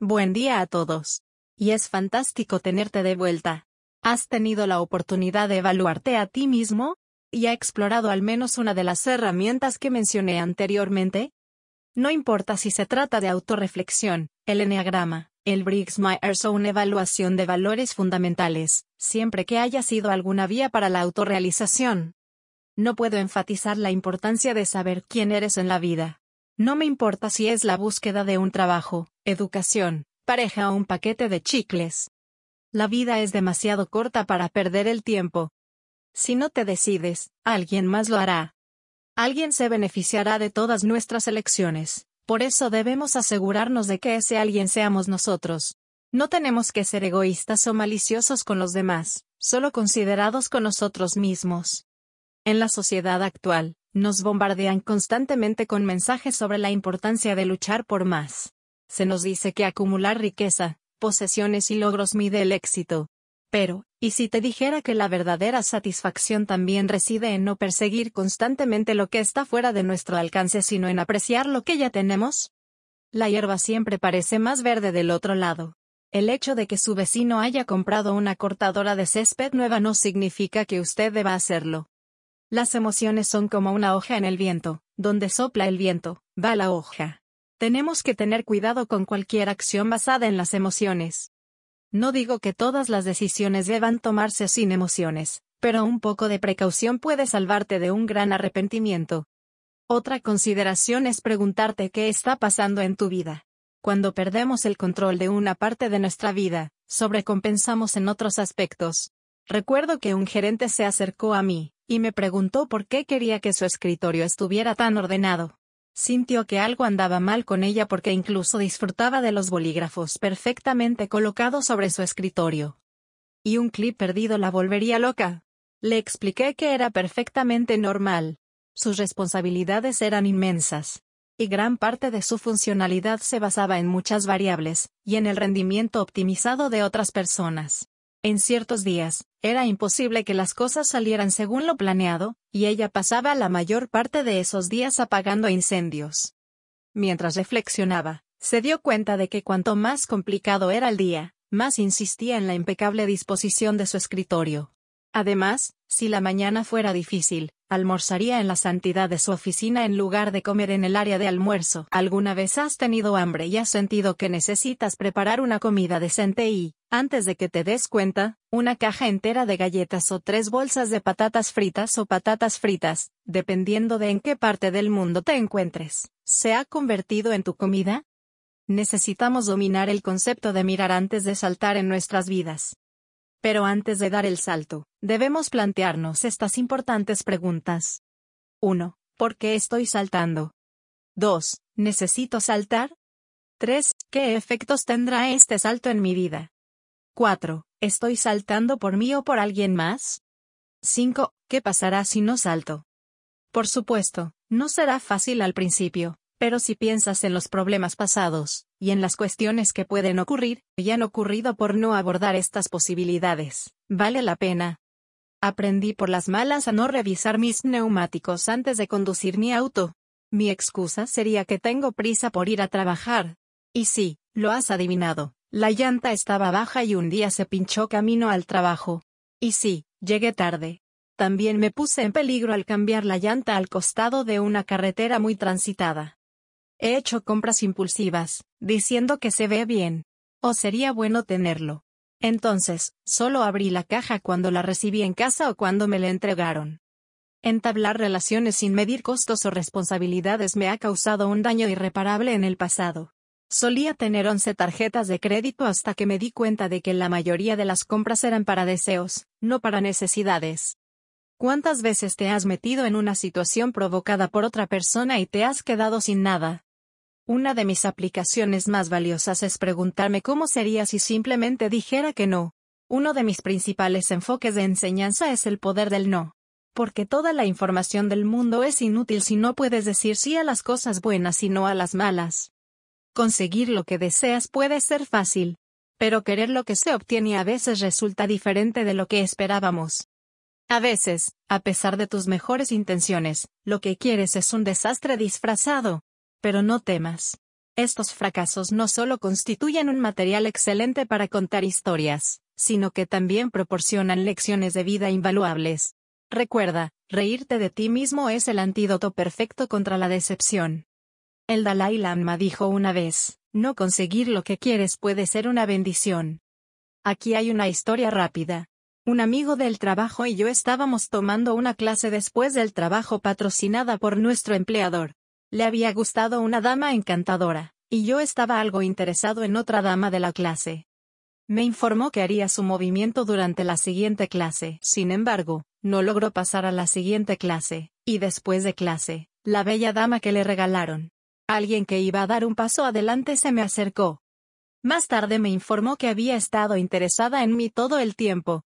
Buen día a todos. Y es fantástico tenerte de vuelta. ¿Has tenido la oportunidad de evaluarte a ti mismo? ¿Y ha explorado al menos una de las herramientas que mencioné anteriormente? No importa si se trata de autorreflexión, el enneagrama, el Briggs-Myers o una evaluación de valores fundamentales, siempre que haya sido alguna vía para la autorrealización. No puedo enfatizar la importancia de saber quién eres en la vida. No me importa si es la búsqueda de un trabajo, educación, pareja o un paquete de chicles. La vida es demasiado corta para perder el tiempo. Si no te decides, alguien más lo hará. Alguien se beneficiará de todas nuestras elecciones, por eso debemos asegurarnos de que ese alguien seamos nosotros. No tenemos que ser egoístas o maliciosos con los demás, solo considerados con nosotros mismos. En la sociedad actual, nos bombardean constantemente con mensajes sobre la importancia de luchar por más. Se nos dice que acumular riqueza, posesiones y logros mide el éxito. Pero, ¿y si te dijera que la verdadera satisfacción también reside en no perseguir constantemente lo que está fuera de nuestro alcance, sino en apreciar lo que ya tenemos? La hierba siempre parece más verde del otro lado. El hecho de que su vecino haya comprado una cortadora de césped nueva no significa que usted deba hacerlo. Las emociones son como una hoja en el viento, donde sopla el viento, va la hoja. Tenemos que tener cuidado con cualquier acción basada en las emociones. No digo que todas las decisiones deban tomarse sin emociones, pero un poco de precaución puede salvarte de un gran arrepentimiento. Otra consideración es preguntarte qué está pasando en tu vida. Cuando perdemos el control de una parte de nuestra vida, sobrecompensamos en otros aspectos. Recuerdo que un gerente se acercó a mí, y me preguntó por qué quería que su escritorio estuviera tan ordenado. Sintió que algo andaba mal con ella porque incluso disfrutaba de los bolígrafos perfectamente colocados sobre su escritorio. Y un clip perdido la volvería loca. Le expliqué que era perfectamente normal. Sus responsabilidades eran inmensas. Y gran parte de su funcionalidad se basaba en muchas variables, y en el rendimiento optimizado de otras personas. En ciertos días, era imposible que las cosas salieran según lo planeado, y ella pasaba la mayor parte de esos días apagando incendios. Mientras reflexionaba, se dio cuenta de que cuanto más complicado era el día, más insistía en la impecable disposición de su escritorio. Además, si la mañana fuera difícil, almorzaría en la santidad de su oficina en lugar de comer en el área de almuerzo. ¿Alguna vez has tenido hambre y has sentido que necesitas preparar una comida decente y, antes de que te des cuenta, una caja entera de galletas o tres bolsas de patatas fritas o patatas fritas, dependiendo de en qué parte del mundo te encuentres, se ha convertido en tu comida? Necesitamos dominar el concepto de mirar antes de saltar en nuestras vidas. Pero antes de dar el salto, debemos plantearnos estas importantes preguntas. 1. ¿Por qué estoy saltando? 2. ¿Necesito saltar? 3. ¿Qué efectos tendrá este salto en mi vida? 4. ¿Estoy saltando por mí o por alguien más? 5. ¿Qué pasará si no salto? Por supuesto, no será fácil al principio, pero si piensas en los problemas pasados, y en las cuestiones que pueden ocurrir, y han ocurrido por no abordar estas posibilidades, vale la pena. Aprendí por las malas a no revisar mis neumáticos antes de conducir mi auto. Mi excusa sería que tengo prisa por ir a trabajar. Y sí, lo has adivinado, la llanta estaba baja y un día se pinchó camino al trabajo. Y sí, llegué tarde. También me puse en peligro al cambiar la llanta al costado de una carretera muy transitada. He hecho compras impulsivas, diciendo que se ve bien. O sería bueno tenerlo. Entonces, solo abrí la caja cuando la recibí en casa o cuando me la entregaron. Entablar relaciones sin medir costos o responsabilidades me ha causado un daño irreparable en el pasado. Solía tener 11 tarjetas de crédito hasta que me di cuenta de que la mayoría de las compras eran para deseos, no para necesidades. ¿Cuántas veces te has metido en una situación provocada por otra persona y te has quedado sin nada? Una de mis aplicaciones más valiosas es preguntarme cómo sería si simplemente dijera que no. Uno de mis principales enfoques de enseñanza es el poder del no. Porque toda la información del mundo es inútil si no puedes decir sí a las cosas buenas y no a las malas. Conseguir lo que deseas puede ser fácil. Pero querer lo que se obtiene a veces resulta diferente de lo que esperábamos. A veces, a pesar de tus mejores intenciones, lo que quieres es un desastre disfrazado. Pero no temas. Estos fracasos no solo constituyen un material excelente para contar historias, sino que también proporcionan lecciones de vida invaluables. Recuerda, reírte de ti mismo es el antídoto perfecto contra la decepción. El Dalai Lama dijo una vez, no conseguir lo que quieres puede ser una bendición. Aquí hay una historia rápida. Un amigo del trabajo y yo estábamos tomando una clase después del trabajo patrocinada por nuestro empleador. Le había gustado una dama encantadora, y yo estaba algo interesado en otra dama de la clase. Me informó que haría su movimiento durante la siguiente clase. Sin embargo, no logró pasar a la siguiente clase, y después de clase, la bella dama que le regalaron. Alguien que iba a dar un paso adelante se me acercó. Más tarde me informó que había estado interesada en mí todo el tiempo.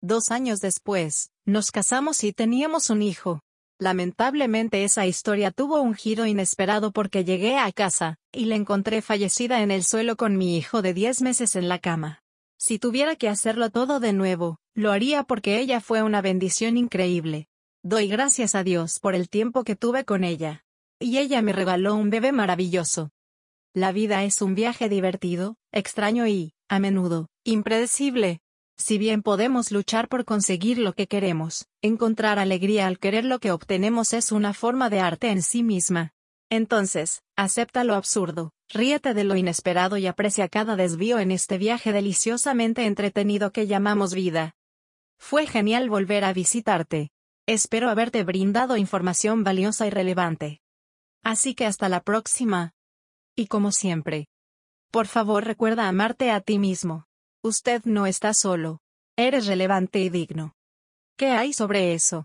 Dos años después, nos casamos y teníamos un hijo. Lamentablemente esa historia tuvo un giro inesperado porque llegué a casa, y la encontré fallecida en el suelo con mi hijo de 10 meses en la cama. Si tuviera que hacerlo todo de nuevo, lo haría porque ella fue una bendición increíble. Doy gracias a Dios por el tiempo que tuve con ella. Y ella me regaló un bebé maravilloso. La vida es un viaje divertido, extraño y, a menudo, impredecible. Si bien podemos luchar por conseguir lo que queremos, encontrar alegría al querer lo que obtenemos es una forma de arte en sí misma. Entonces, acepta lo absurdo, ríete de lo inesperado y aprecia cada desvío en este viaje deliciosamente entretenido que llamamos vida. Fue genial volver a visitarte. Espero haberte brindado información valiosa y relevante. Así que hasta la próxima. Y como siempre. Por favor recuerda amarte a ti mismo. Usted no está solo. Eres relevante y digno. ¿Qué hay sobre eso?